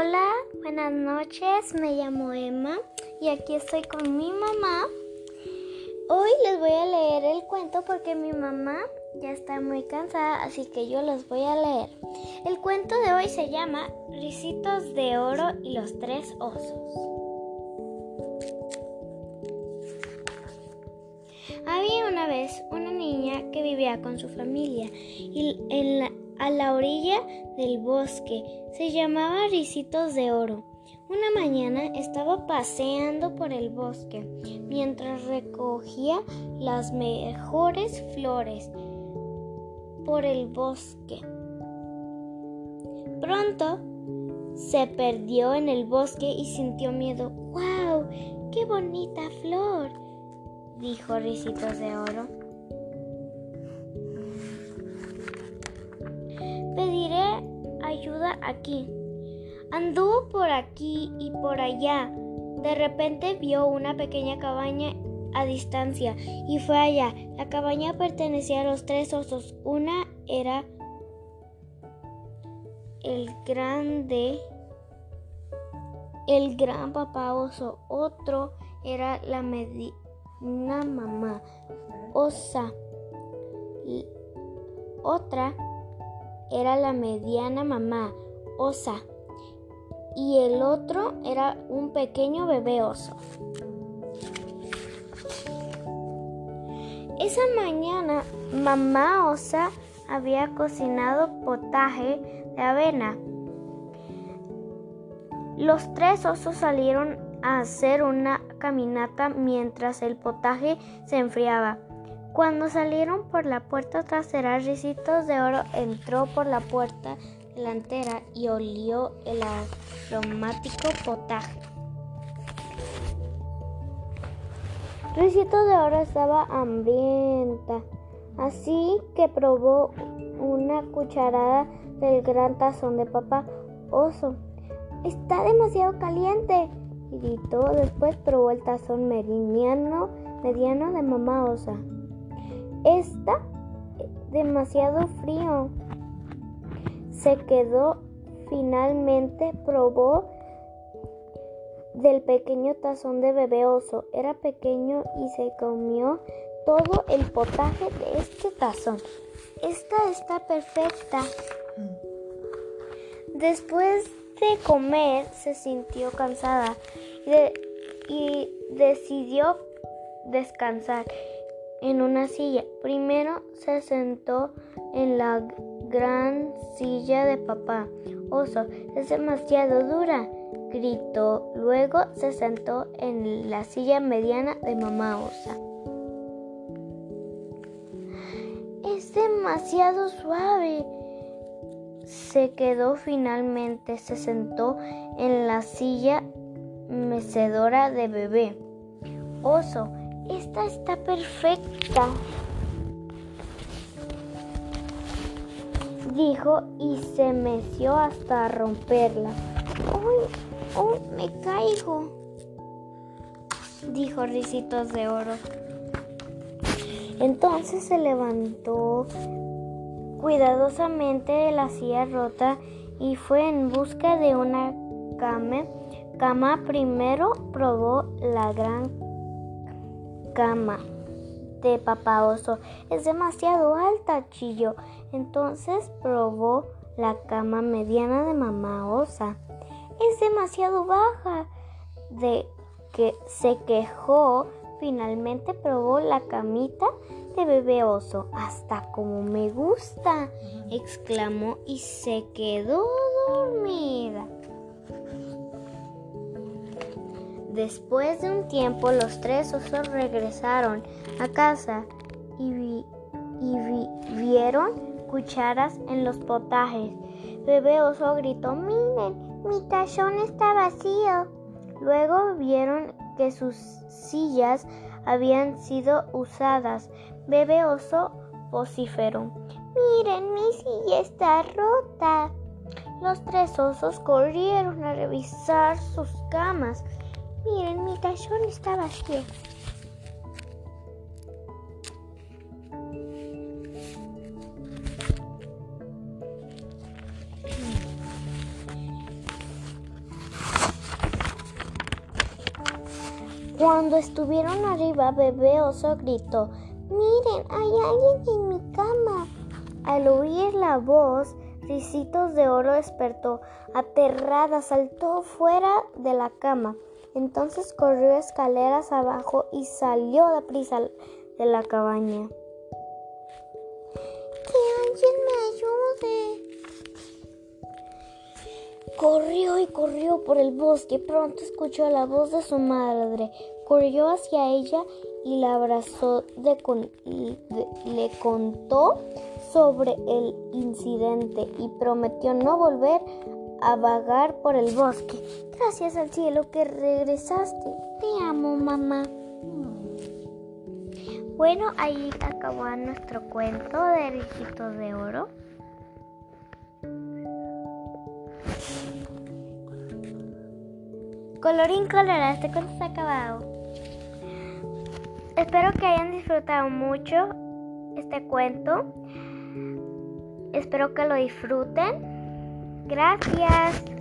Hola, buenas noches, me llamo Emma y aquí estoy con mi mamá. Hoy les voy a leer el cuento porque mi mamá ya está muy cansada, así que yo los voy a leer. El cuento de hoy se llama Risitos de Oro y los Tres Osos. Había una vez una niña que vivía con su familia y en la a la orilla del bosque. Se llamaba Ricitos de Oro. Una mañana estaba paseando por el bosque mientras recogía las mejores flores por el bosque. Pronto se perdió en el bosque y sintió miedo. ¡Wow! ¡Qué bonita flor! dijo Ricitos de Oro. Ayuda aquí. Anduvo por aquí y por allá. De repente vio una pequeña cabaña a distancia y fue allá. La cabaña pertenecía a los tres osos. Una era el grande, el gran papá oso. Otro era la medina mamá osa. Otra era la mediana mamá osa y el otro era un pequeño bebé oso. Esa mañana mamá osa había cocinado potaje de avena. Los tres osos salieron a hacer una caminata mientras el potaje se enfriaba. Cuando salieron por la puerta trasera, Ricitos de Oro entró por la puerta delantera y olió el aromático potaje. Ricitos de Oro estaba hambrienta, así que probó una cucharada del gran tazón de papá oso. Está demasiado caliente, gritó. Después probó el tazón mediano, mediano de mamá osa. Está demasiado frío. Se quedó finalmente, probó del pequeño tazón de bebé oso. Era pequeño y se comió todo el potaje de este tazón. Esta está perfecta. Después de comer se sintió cansada y, y decidió descansar en una silla. Primero se sentó en la gran silla de papá. Oso, es demasiado dura, gritó. Luego se sentó en la silla mediana de mamá osa. Es demasiado suave. Se quedó finalmente, se sentó en la silla mecedora de bebé. Oso, esta está perfecta. Dijo y se meció hasta romperla. ¡Uy! ¡Uy! ¡Me caigo! Dijo Ricitos de Oro. Entonces se levantó cuidadosamente de la silla rota y fue en busca de una cama. Cama primero probó la gran cama de papá oso es demasiado alta, chillo. Entonces probó la cama mediana de mamá osa. Es demasiado baja. De que se quejó, finalmente probó la camita de bebé oso. Hasta como me gusta, exclamó y se quedó dormida. Después de un tiempo los tres osos regresaron a casa y, vieron cucharas en los potajes. Bebé oso gritó, miren, mi tazón está vacío. Luego vieron que sus sillas habían sido usadas. Bebé oso vociferó, miren, mi silla está rota. Los tres osos corrieron a revisar sus camas. Miren, mi tazón está vacío. Cuando estuvieron arriba, bebé oso gritó, miren, hay alguien en mi cama. Al oír la voz, Ricitos de Oro despertó, aterrada, saltó fuera de la cama. Entonces corrió escaleras abajo y salió de prisa de la cabaña. ¡Que alguien me ayude! Corrió y corrió por el bosque. Pronto escuchó la voz de su madre. Corrió hacia ella y la abrazó. le contó sobre el incidente y prometió no volver a vagar por el bosque. Gracias al cielo que regresaste. Te amo, mamá. Bueno, ahí acabó nuestro cuento de Rijitos de Oro. Colorín colorado, este cuento está acabado. Espero que hayan disfrutado mucho este cuento. Espero que lo disfruten. Gracias.